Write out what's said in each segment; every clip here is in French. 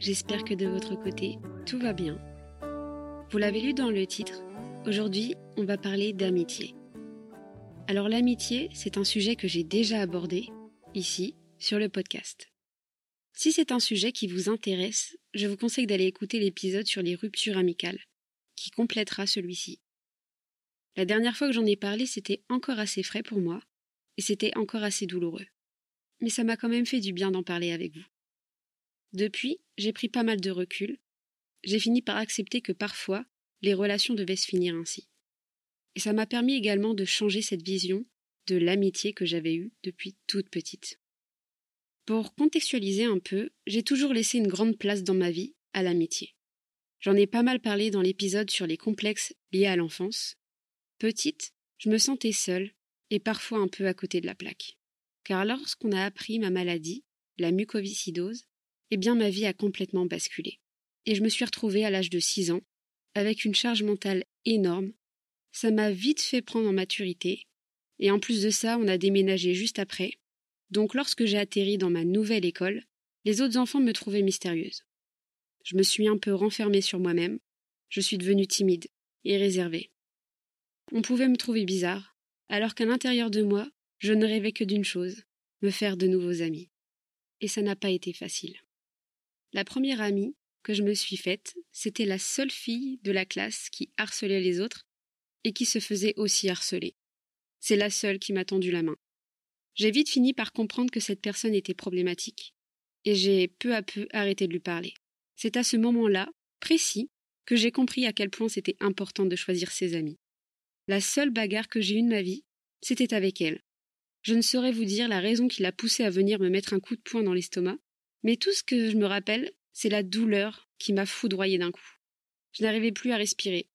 j'espère que de votre côté, tout va bien. Vous l'avez lu dans le titre, aujourd'hui on va parler d'amitié. Alors l'amitié, c'est un sujet que j'ai déjà abordé, ici, sur le podcast. Si c'est un sujet qui vous intéresse, je vous conseille d'aller écouter l'épisode sur les ruptures amicales, qui complétera celui-ci. La dernière fois que j'en ai parlé, c'était encore assez frais pour moi, et c'était encore assez douloureux. Mais ça m'a quand même fait du bien d'en parler avec vous. Depuis, j'ai pris pas mal de recul. J'ai fini par accepter que parfois, les relations devaient se finir ainsi. Et ça m'a permis également de changer cette vision de l'amitié que j'avais eue depuis toute petite. Pour contextualiser un peu, j'ai toujours laissé une grande place dans ma vie à l'amitié. J'en ai pas mal parlé dans l'épisode sur les complexes liés à l'enfance. Petite, je me sentais seule et parfois un peu à côté de la plaque. Car lorsqu'on a appris ma maladie, la mucoviscidose, eh bien ma vie a complètement basculé. Et je me suis retrouvée à l'âge de 6 ans, avec une charge mentale énorme. Ça m'a vite fait prendre en maturité, et en plus de ça, on a déménagé juste après. Donc lorsque j'ai atterri dans ma nouvelle école, les autres enfants me trouvaient mystérieuse. Je me suis un peu renfermée sur moi-même, je suis devenue timide et réservée. On pouvait me trouver bizarre, alors qu'à l'intérieur de moi, je ne rêvais que d'une chose, me faire de nouveaux amis. Et ça n'a pas été facile. La première amie que je me suis faite, c'était la seule fille de la classe qui harcelait les autres et qui se faisait aussi harceler. C'est la seule qui m'a tendu la main. J'ai vite fini par comprendre que cette personne était problématique, et j'ai peu à peu arrêté de lui parler. C'est à ce moment-là, précis, que j'ai compris à quel point c'était important de choisir ses amis. La seule bagarre que j'ai eue de ma vie, c'était avec elle. Je ne saurais vous dire la raison qui l'a poussée à venir me mettre un coup de poing dans l'estomac, mais tout ce que je me rappelle, c'est la douleur qui m'a foudroyée d'un coup. Je n'arrivais plus à respirer.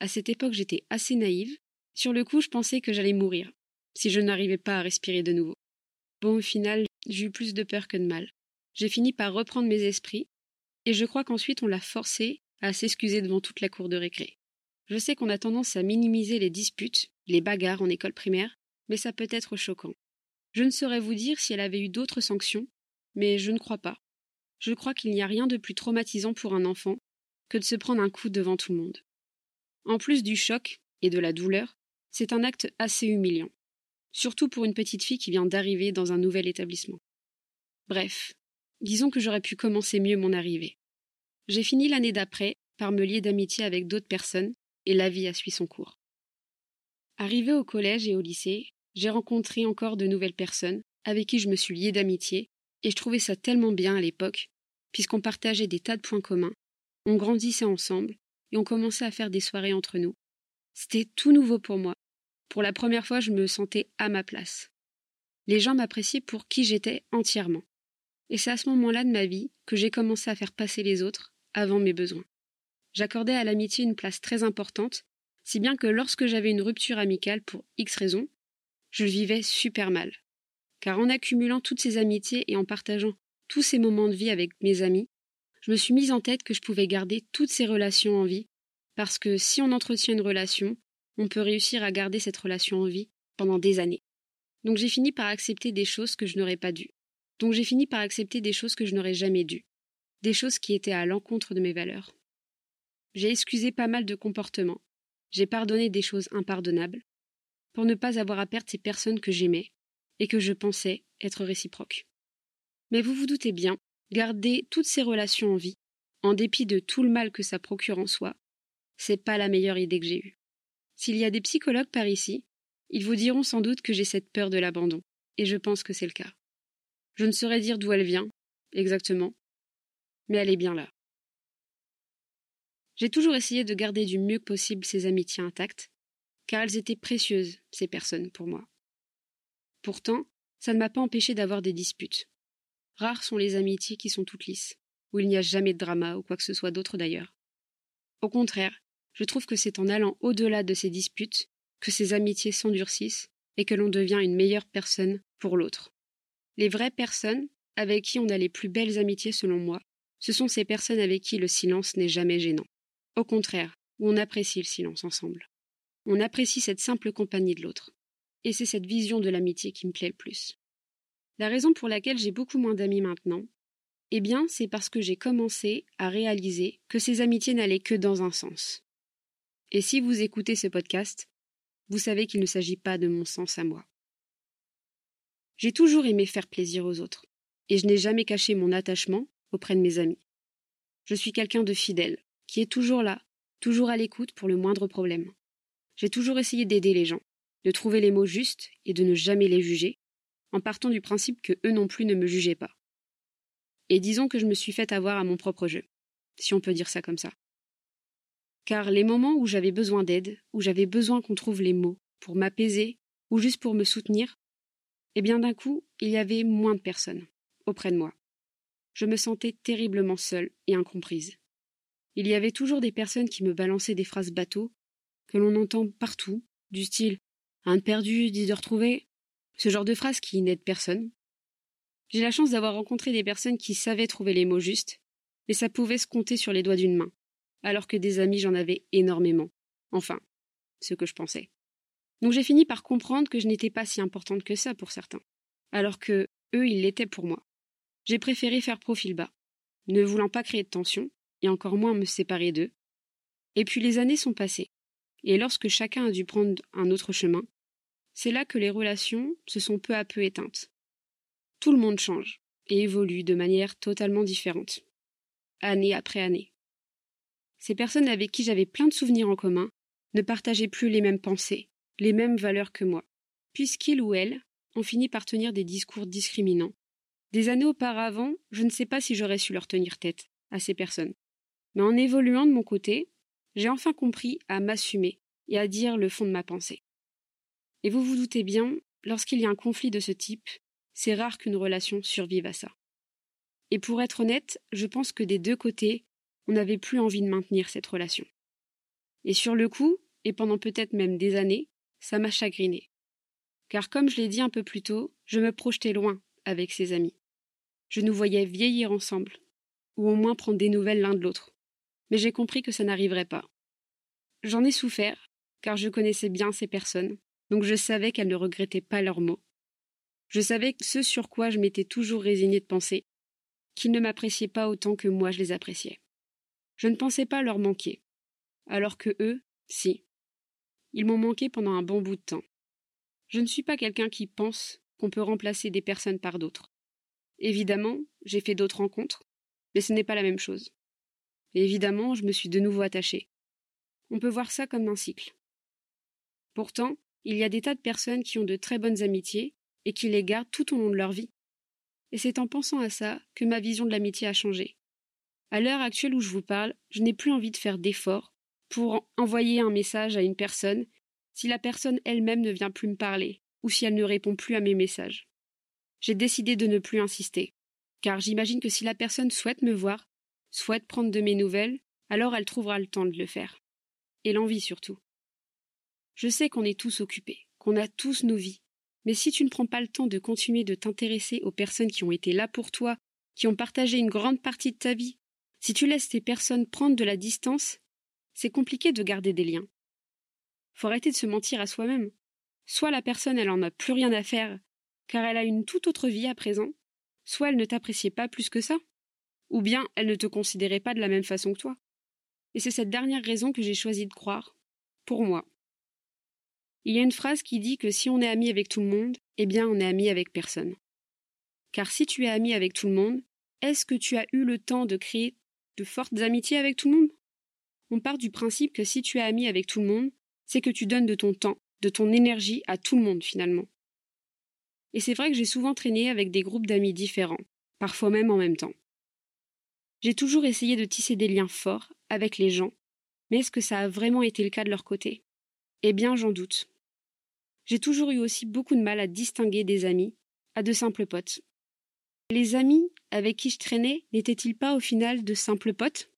À cette époque, j'étais assez naïve. Sur le coup, je pensais que j'allais mourir, si je n'arrivais pas à respirer de nouveau. Bon, au final, j'ai eu plus de peur que de mal. J'ai fini par reprendre mes esprits, et je crois qu'ensuite on l'a forcé à s'excuser devant toute la cour de récré. Je sais qu'on a tendance à minimiser les disputes, les bagarres en école primaire, mais ça peut être choquant. Je ne saurais vous dire si elle avait eu d'autres sanctions, mais je ne crois pas. Je crois qu'il n'y a rien de plus traumatisant pour un enfant que de se prendre un coup devant tout le monde. En plus du choc et de la douleur, c'est un acte assez humiliant, surtout pour une petite fille qui vient d'arriver dans un nouvel établissement. Bref, disons que j'aurais pu commencer mieux mon arrivée. J'ai fini l'année d'après par me lier d'amitié avec d'autres personnes et la vie a suivi son cours. Arrivé au collège et au lycée, j'ai rencontré encore de nouvelles personnes avec qui je me suis liée d'amitié et je trouvais ça tellement bien à l'époque, puisqu'on partageait des tas de points communs, on grandissait ensemble, et on commençait à faire des soirées entre nous. C'était tout nouveau pour moi. Pour la première fois, je me sentais à ma place. Les gens m'appréciaient pour qui j'étais entièrement. Et c'est à ce moment-là de ma vie que j'ai commencé à faire passer les autres avant mes besoins. J'accordais à l'amitié une place très importante, si bien que lorsque j'avais une rupture amicale pour X raisons, je vivais super mal car en accumulant toutes ces amitiés et en partageant tous ces moments de vie avec mes amis, je me suis mise en tête que je pouvais garder toutes ces relations en vie, parce que si on entretient une relation, on peut réussir à garder cette relation en vie pendant des années. Donc j'ai fini par accepter des choses que je n'aurais pas dû. Donc j'ai fini par accepter des choses que je n'aurais jamais dû. Des choses qui étaient à l'encontre de mes valeurs. J'ai excusé pas mal de comportements. J'ai pardonné des choses impardonnables. Pour ne pas avoir à perdre ces personnes que j'aimais, et que je pensais être réciproque. Mais vous vous doutez bien, garder toutes ces relations en vie, en dépit de tout le mal que ça procure en soi, c'est pas la meilleure idée que j'ai eue. S'il y a des psychologues par ici, ils vous diront sans doute que j'ai cette peur de l'abandon, et je pense que c'est le cas. Je ne saurais dire d'où elle vient, exactement, mais elle est bien là. J'ai toujours essayé de garder du mieux possible ces amitiés intactes, car elles étaient précieuses, ces personnes, pour moi. Pourtant, ça ne m'a pas empêché d'avoir des disputes. Rares sont les amitiés qui sont toutes lisses, où il n'y a jamais de drama ou quoi que ce soit d'autre d'ailleurs. Au contraire, je trouve que c'est en allant au-delà de ces disputes que ces amitiés s'endurcissent et que l'on devient une meilleure personne pour l'autre. Les vraies personnes, avec qui on a les plus belles amitiés selon moi, ce sont ces personnes avec qui le silence n'est jamais gênant. Au contraire, où on apprécie le silence ensemble. On apprécie cette simple compagnie de l'autre et c'est cette vision de l'amitié qui me plaît le plus. La raison pour laquelle j'ai beaucoup moins d'amis maintenant, Eh bien, c'est parce que j'ai commencé à réaliser que ces amitiés n'allaient que dans un sens. Et si vous écoutez ce podcast, vous savez qu'il ne s'agit pas de mon sens à moi. J'ai toujours aimé faire plaisir aux autres, et je n'ai jamais caché mon attachement auprès de mes amis. Je suis quelqu'un de fidèle, qui est toujours là, toujours à l'écoute pour le moindre problème. J'ai toujours essayé d'aider les gens, de trouver les mots justes et de ne jamais les juger, en partant du principe que eux non plus ne me jugeaient pas. Et disons que je me suis fait avoir à mon propre jeu, si on peut dire ça comme ça. Car les moments où j'avais besoin d'aide, où j'avais besoin qu'on trouve les mots pour m'apaiser ou juste pour me soutenir, eh bien d'un coup, il y avait moins de personnes auprès de moi. Je me sentais terriblement seule et incomprise. Il y avait toujours des personnes qui me balançaient des phrases bateaux que l'on entend partout, du style un de perdu, dix de retrouvé, ce genre de phrases qui n'aident personne. J'ai la chance d'avoir rencontré des personnes qui savaient trouver les mots justes, mais ça pouvait se compter sur les doigts d'une main, alors que des amis j'en avais énormément. Enfin, ce que je pensais. Donc j'ai fini par comprendre que je n'étais pas si importante que ça pour certains, alors que eux ils l'étaient pour moi. J'ai préféré faire profil bas, ne voulant pas créer de tension, et encore moins me séparer d'eux. Et puis les années sont passées, et lorsque chacun a dû prendre un autre chemin, c'est là que les relations se sont peu à peu éteintes. Tout le monde change et évolue de manière totalement différente, année après année. Ces personnes avec qui j'avais plein de souvenirs en commun ne partageaient plus les mêmes pensées, les mêmes valeurs que moi, puisqu'ils ou elles ont fini par tenir des discours discriminants. Des années auparavant, je ne sais pas si j'aurais su leur tenir tête à ces personnes. Mais en évoluant de mon côté, j'ai enfin compris à m'assumer et à dire le fond de ma pensée. Et vous vous doutez bien, lorsqu'il y a un conflit de ce type, c'est rare qu'une relation survive à ça. Et pour être honnête, je pense que des deux côtés, on n'avait plus envie de maintenir cette relation. Et sur le coup, et pendant peut-être même des années, ça m'a chagriné. Car comme je l'ai dit un peu plus tôt, je me projetais loin avec ses amis. Je nous voyais vieillir ensemble, ou au moins prendre des nouvelles l'un de l'autre. Mais j'ai compris que ça n'arriverait pas. J'en ai souffert, car je connaissais bien ces personnes, donc je savais qu'elles ne regrettaient pas leurs mots. Je savais ce sur quoi je m'étais toujours résigné de penser, qu'ils ne m'appréciaient pas autant que moi je les appréciais. Je ne pensais pas leur manquer, alors que eux, si. Ils m'ont manqué pendant un bon bout de temps. Je ne suis pas quelqu'un qui pense qu'on peut remplacer des personnes par d'autres. Évidemment, j'ai fait d'autres rencontres, mais ce n'est pas la même chose. Évidemment, je me suis de nouveau attachée. On peut voir ça comme un cycle. Pourtant, il y a des tas de personnes qui ont de très bonnes amitiés et qui les gardent tout au long de leur vie. Et c'est en pensant à ça que ma vision de l'amitié a changé. À l'heure actuelle où je vous parle, je n'ai plus envie de faire d'efforts pour envoyer un message à une personne si la personne elle-même ne vient plus me parler ou si elle ne répond plus à mes messages. J'ai décidé de ne plus insister, car j'imagine que si la personne souhaite me voir, souhaite prendre de mes nouvelles, alors elle trouvera le temps de le faire. Et l'envie surtout. Je sais qu'on est tous occupés, qu'on a tous nos vies, mais si tu ne prends pas le temps de continuer de t'intéresser aux personnes qui ont été là pour toi, qui ont partagé une grande partie de ta vie, si tu laisses ces personnes prendre de la distance, c'est compliqué de garder des liens. Faut arrêter de se mentir à soi-même. Soit la personne elle en a plus rien à faire, car elle a une toute autre vie à présent, soit elle ne t'appréciait pas plus que ça, ou bien elle ne te considérait pas de la même façon que toi. Et c'est cette dernière raison que j'ai choisi de croire, pour moi. Il y a une phrase qui dit que si on est ami avec tout le monde, eh bien on est ami avec personne. Car si tu es ami avec tout le monde, est-ce que tu as eu le temps de créer de fortes amitiés avec tout le monde? On part du principe que si tu es ami avec tout le monde, c'est que tu donnes de ton temps, de ton énergie à tout le monde finalement. Et c'est vrai que j'ai souvent traîné avec des groupes d'amis différents, parfois même en même temps. J'ai toujours essayé de tisser des liens forts avec les gens, mais est-ce que ça a vraiment été le cas de leur côté? Eh bien, j'en doute. J'ai toujours eu aussi beaucoup de mal à distinguer des amis à de simples potes. Les amis avec qui je traînais n'étaient-ils pas au final de simples potes?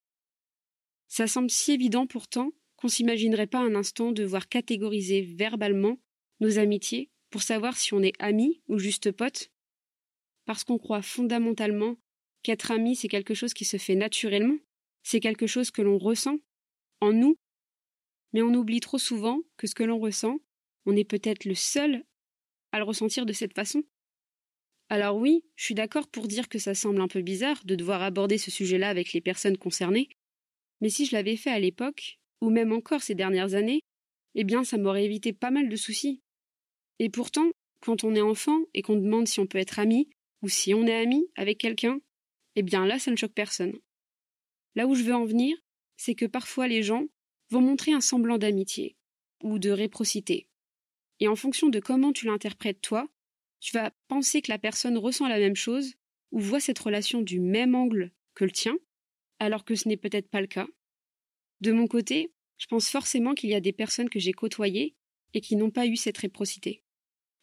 Ça semble si évident pourtant qu'on s'imaginerait pas un instant devoir catégoriser verbalement nos amitiés pour savoir si on est amis ou juste potes, parce qu'on croit fondamentalement qu'être ami c'est quelque chose qui se fait naturellement, c'est quelque chose que l'on ressent en nous, mais on oublie trop souvent que ce que l'on ressent, on est peut-être le seul à le ressentir de cette façon. Alors oui, je suis d'accord pour dire que ça semble un peu bizarre de devoir aborder ce sujet-là avec les personnes concernées, mais si je l'avais fait à l'époque, ou même encore ces dernières années, eh bien ça m'aurait évité pas mal de soucis. Et pourtant, quand on est enfant et qu'on demande si on peut être ami, ou si on est ami avec quelqu'un, eh bien là ça ne choque personne. Là où je veux en venir, c'est que parfois les gens vont montrer un semblant d'amitié, ou de réprocité. Et en fonction de comment tu l'interprètes toi, tu vas penser que la personne ressent la même chose ou voit cette relation du même angle que le tien, alors que ce n'est peut-être pas le cas. De mon côté, je pense forcément qu'il y a des personnes que j'ai côtoyées et qui n'ont pas eu cette réprocité.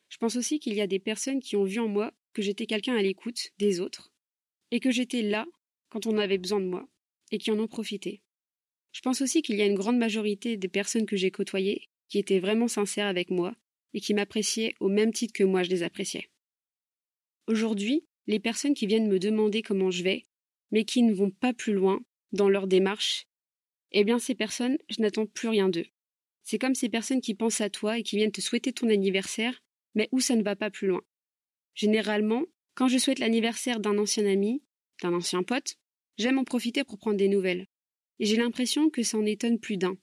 Je pense aussi qu'il y a des personnes qui ont vu en moi que j'étais quelqu'un à l'écoute des autres et que j'étais là quand on avait besoin de moi et qui en ont profité. Je pense aussi qu'il y a une grande majorité des personnes que j'ai côtoyées qui étaient vraiment sincères avec moi et qui m'appréciaient au même titre que moi je les appréciais. Aujourd'hui, les personnes qui viennent me demander comment je vais, mais qui ne vont pas plus loin dans leur démarche, eh bien ces personnes, je n'attends plus rien d'eux. C'est comme ces personnes qui pensent à toi et qui viennent te souhaiter ton anniversaire, mais où ça ne va pas plus loin. Généralement, quand je souhaite l'anniversaire d'un ancien ami, d'un ancien pote, j'aime en profiter pour prendre des nouvelles. Et j'ai l'impression que ça en étonne plus d'un.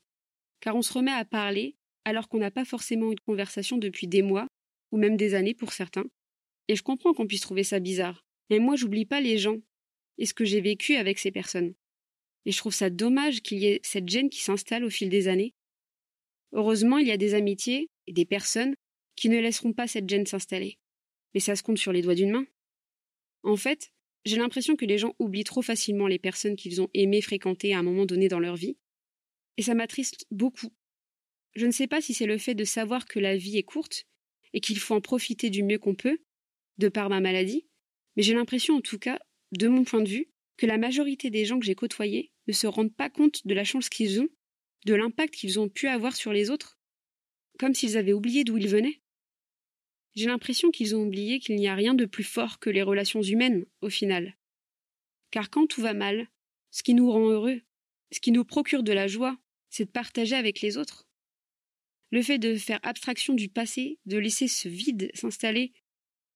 Car on se remet à parler alors qu'on n'a pas forcément eu de conversation depuis des mois, ou même des années pour certains. Et je comprends qu'on puisse trouver ça bizarre. Mais moi, j'oublie pas les gens et ce que j'ai vécu avec ces personnes. Et je trouve ça dommage qu'il y ait cette gêne qui s'installe au fil des années. Heureusement, il y a des amitiés et des personnes qui ne laisseront pas cette gêne s'installer. Mais ça se compte sur les doigts d'une main. En fait, j'ai l'impression que les gens oublient trop facilement les personnes qu'ils ont aimé fréquenter à un moment donné dans leur vie. Et ça m'attriste beaucoup je ne sais pas si c'est le fait de savoir que la vie est courte et qu'il faut en profiter du mieux qu'on peut, de par ma maladie, mais j'ai l'impression en tout cas, de mon point de vue, que la majorité des gens que j'ai côtoyés ne se rendent pas compte de la chance qu'ils ont, de l'impact qu'ils ont pu avoir sur les autres, comme s'ils avaient oublié d'où ils venaient. J'ai l'impression qu'ils ont oublié qu'il n'y a rien de plus fort que les relations humaines, au final. Car quand tout va mal, ce qui nous rend heureux, ce qui nous procure de la joie, c'est de partager avec les autres. Le fait de faire abstraction du passé, de laisser ce vide s'installer,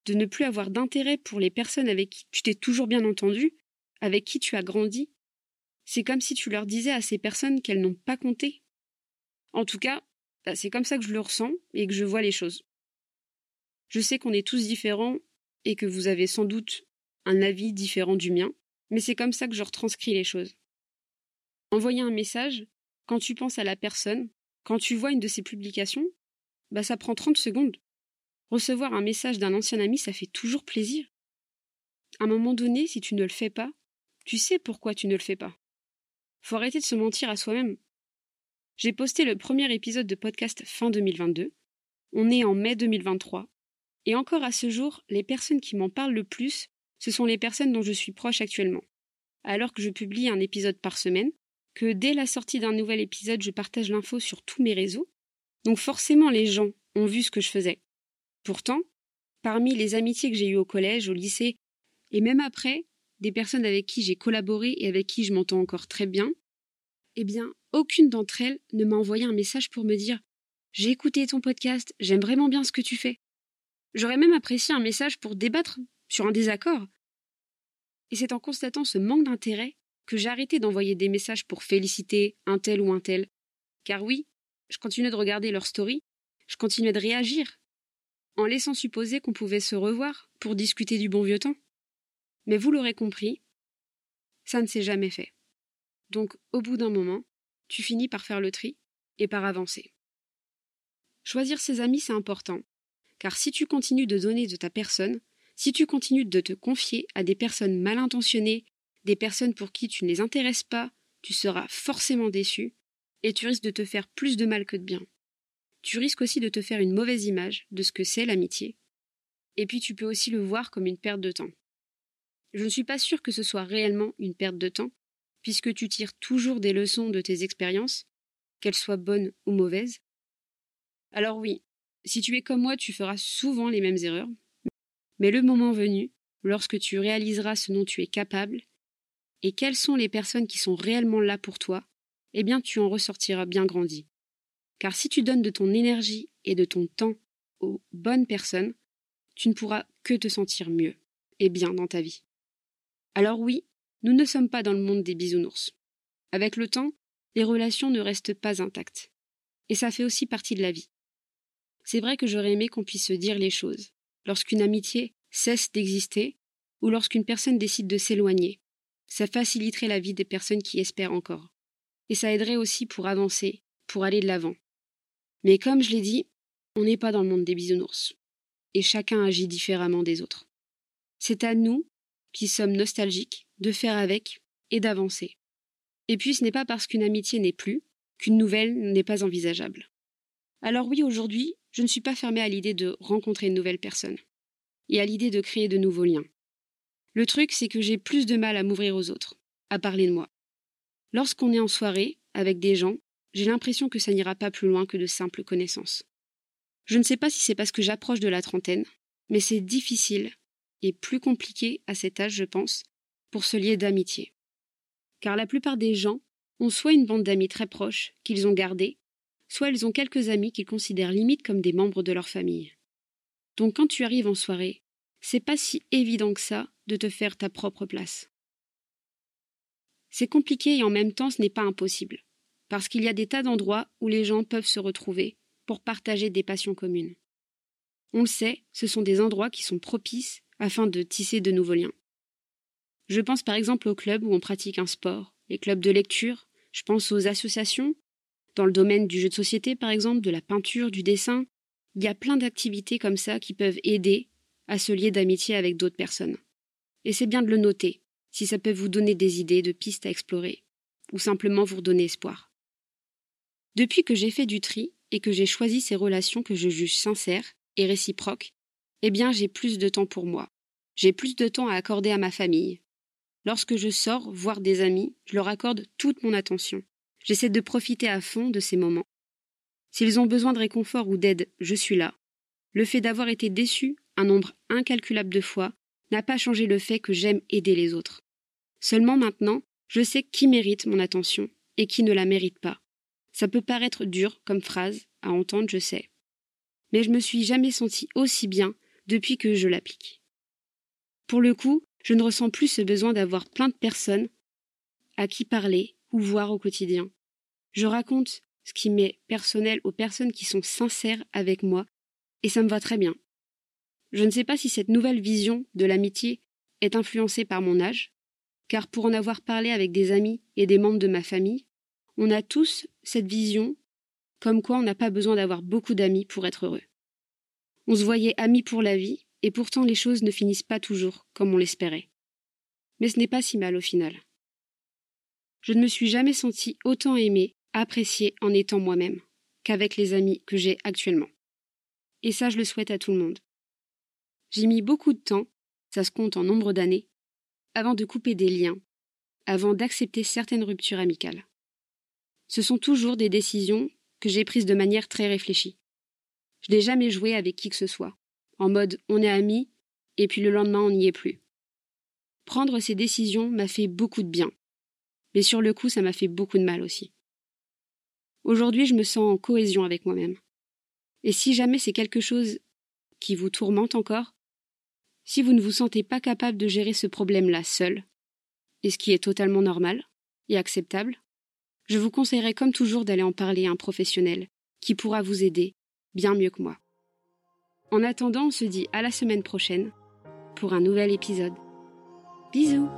de ne plus avoir d'intérêt pour les personnes avec qui tu t'es toujours bien entendu, avec qui tu as grandi, c'est comme si tu leur disais à ces personnes qu'elles n'ont pas compté. En tout cas, bah, c'est comme ça que je le ressens et que je vois les choses. Je sais qu'on est tous différents et que vous avez sans doute un avis différent du mien, mais c'est comme ça que je retranscris les choses. Envoyer un message, quand tu penses à la personne, quand tu vois une de ces publications, bah ça prend 30 secondes. Recevoir un message d'un ancien ami, ça fait toujours plaisir. À un moment donné, si tu ne le fais pas, tu sais pourquoi tu ne le fais pas. Faut arrêter de se mentir à soi-même. J'ai posté le premier épisode de podcast fin 2022. On est en mai 2023. Et encore à ce jour, les personnes qui m'en parlent le plus, ce sont les personnes dont je suis proche actuellement. Alors que je publie un épisode par semaine, que dès la sortie d'un nouvel épisode, je partage l'info sur tous mes réseaux. Donc forcément, les gens ont vu ce que je faisais. Pourtant, parmi les amitiés que j'ai eues au collège, au lycée, et même après, des personnes avec qui j'ai collaboré et avec qui je m'entends encore très bien, eh bien, aucune d'entre elles ne m'a envoyé un message pour me dire J'ai écouté ton podcast, j'aime vraiment bien ce que tu fais. J'aurais même apprécié un message pour débattre sur un désaccord. Et c'est en constatant ce manque d'intérêt que j'ai arrêté d'envoyer des messages pour féliciter un tel ou un tel. Car oui, je continuais de regarder leur story, je continuais de réagir, en laissant supposer qu'on pouvait se revoir pour discuter du bon vieux temps. Mais vous l'aurez compris, ça ne s'est jamais fait. Donc, au bout d'un moment, tu finis par faire le tri et par avancer. Choisir ses amis, c'est important, car si tu continues de donner de ta personne, si tu continues de te confier à des personnes mal intentionnées des personnes pour qui tu ne les intéresses pas, tu seras forcément déçu et tu risques de te faire plus de mal que de bien. Tu risques aussi de te faire une mauvaise image de ce que c'est l'amitié. Et puis tu peux aussi le voir comme une perte de temps. Je ne suis pas sûre que ce soit réellement une perte de temps, puisque tu tires toujours des leçons de tes expériences, qu'elles soient bonnes ou mauvaises. Alors oui, si tu es comme moi, tu feras souvent les mêmes erreurs, mais le moment venu, lorsque tu réaliseras ce dont tu es capable, et quelles sont les personnes qui sont réellement là pour toi, eh bien tu en ressortiras bien grandi. Car si tu donnes de ton énergie et de ton temps aux bonnes personnes, tu ne pourras que te sentir mieux. et bien dans ta vie. Alors oui, nous ne sommes pas dans le monde des bisounours. Avec le temps, les relations ne restent pas intactes. Et ça fait aussi partie de la vie. C'est vrai que j'aurais aimé qu'on puisse se dire les choses, lorsqu'une amitié cesse d'exister ou lorsqu'une personne décide de s'éloigner. Ça faciliterait la vie des personnes qui espèrent encore. Et ça aiderait aussi pour avancer, pour aller de l'avant. Mais comme je l'ai dit, on n'est pas dans le monde des bisounours. Et chacun agit différemment des autres. C'est à nous, qui sommes nostalgiques, de faire avec et d'avancer. Et puis ce n'est pas parce qu'une amitié n'est plus qu'une nouvelle n'est pas envisageable. Alors oui, aujourd'hui, je ne suis pas fermée à l'idée de rencontrer une nouvelle personne et à l'idée de créer de nouveaux liens. Le truc, c'est que j'ai plus de mal à m'ouvrir aux autres, à parler de moi. Lorsqu'on est en soirée, avec des gens, j'ai l'impression que ça n'ira pas plus loin que de simples connaissances. Je ne sais pas si c'est parce que j'approche de la trentaine, mais c'est difficile et plus compliqué à cet âge, je pense, pour se lier d'amitié. Car la plupart des gens ont soit une bande d'amis très proches qu'ils ont gardée, soit ils ont quelques amis qu'ils considèrent limite comme des membres de leur famille. Donc quand tu arrives en soirée, c'est pas si évident que ça de te faire ta propre place. C'est compliqué et en même temps ce n'est pas impossible, parce qu'il y a des tas d'endroits où les gens peuvent se retrouver pour partager des passions communes. On le sait, ce sont des endroits qui sont propices afin de tisser de nouveaux liens. Je pense par exemple aux clubs où on pratique un sport, les clubs de lecture, je pense aux associations, dans le domaine du jeu de société par exemple, de la peinture, du dessin. Il y a plein d'activités comme ça qui peuvent aider à se lier d'amitié avec d'autres personnes. Et c'est bien de le noter, si ça peut vous donner des idées de pistes à explorer, ou simplement vous redonner espoir. Depuis que j'ai fait du tri et que j'ai choisi ces relations que je juge sincères et réciproques, eh bien j'ai plus de temps pour moi. J'ai plus de temps à accorder à ma famille, Lorsque je sors voir des amis, je leur accorde toute mon attention. J'essaie de profiter à fond de ces moments. S'ils ont besoin de réconfort ou d'aide, je suis là. Le fait d'avoir été déçu un nombre incalculable de fois n'a pas changé le fait que j'aime aider les autres. Seulement maintenant, je sais qui mérite mon attention et qui ne la mérite pas. Ça peut paraître dur comme phrase à entendre, je sais. Mais je me suis jamais senti aussi bien depuis que je l'applique. Pour le coup, je ne ressens plus ce besoin d'avoir plein de personnes à qui parler ou voir au quotidien. Je raconte ce qui m'est personnel aux personnes qui sont sincères avec moi, et ça me va très bien. Je ne sais pas si cette nouvelle vision de l'amitié est influencée par mon âge, car pour en avoir parlé avec des amis et des membres de ma famille, on a tous cette vision comme quoi on n'a pas besoin d'avoir beaucoup d'amis pour être heureux. On se voyait amis pour la vie, et pourtant les choses ne finissent pas toujours comme on l'espérait. Mais ce n'est pas si mal au final. Je ne me suis jamais senti autant aimé, apprécié en étant moi-même, qu'avec les amis que j'ai actuellement. Et ça, je le souhaite à tout le monde. J'ai mis beaucoup de temps, ça se compte en nombre d'années, avant de couper des liens, avant d'accepter certaines ruptures amicales. Ce sont toujours des décisions que j'ai prises de manière très réfléchie. Je n'ai jamais joué avec qui que ce soit en mode on est amis, et puis le lendemain on n'y est plus. Prendre ces décisions m'a fait beaucoup de bien, mais sur le coup ça m'a fait beaucoup de mal aussi. Aujourd'hui je me sens en cohésion avec moi-même. Et si jamais c'est quelque chose qui vous tourmente encore, si vous ne vous sentez pas capable de gérer ce problème-là seul, et ce qui est totalement normal et acceptable, je vous conseillerais comme toujours d'aller en parler à un professionnel qui pourra vous aider bien mieux que moi. En attendant, on se dit à la semaine prochaine pour un nouvel épisode. Bisous